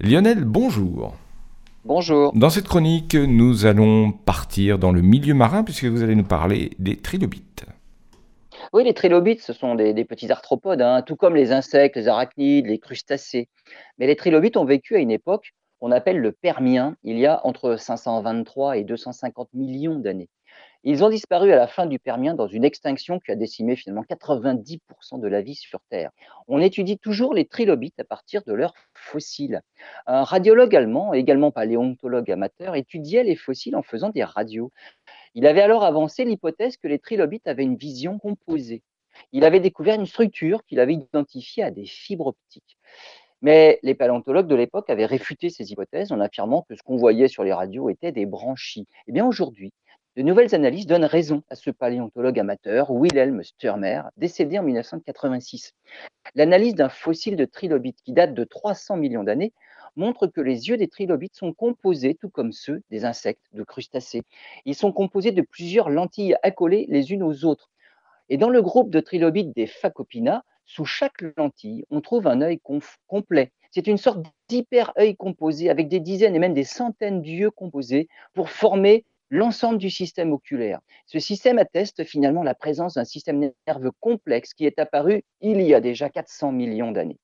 Lionel, bonjour. Bonjour. Dans cette chronique, nous allons partir dans le milieu marin puisque vous allez nous parler des trilobites. Oui, les trilobites, ce sont des, petits arthropodes, hein, tout comme les insectes, les arachnides, les crustacés. Mais les trilobites ont vécu à une époque qu'on appelle le Permien, il y a entre 523 et 250 millions d'années. Ils ont disparu à la fin du Permien dans une extinction qui a décimé finalement 90% de la vie sur Terre. On étudie toujours les trilobites à partir de leurs fossiles. Un radiologue allemand, également paléontologue amateur, étudiait les fossiles en faisant des radios. Il avait alors avancé l'hypothèse que les trilobites avaient une vision composée. Il avait découvert une structure qu'il avait identifiée à des fibres optiques. Mais les paléontologues de l'époque avaient réfuté ces hypothèses en affirmant que ce qu'on voyait sur les radios était des branchies. Eh bien aujourd'hui, de nouvelles analyses donnent raison à ce paléontologue amateur, Wilhelm Sturmer, décédé en 1986. L'analyse d'un fossile de trilobite qui date de 300 millions d'années montre que les yeux des trilobites sont composés, tout comme ceux des insectes, de crustacés. Ils sont composés de plusieurs lentilles accolées les unes aux autres. Et dans le groupe de trilobites des Phacopina, sous chaque lentille, on trouve un œil complet. C'est une sorte d'hyper-œil composé avec des dizaines et même des centaines d'yeux composés pour former l'ensemble du système oculaire. Ce système atteste finalement la présence d'un système nerveux complexe qui est apparu il y a déjà 400 millions d'années.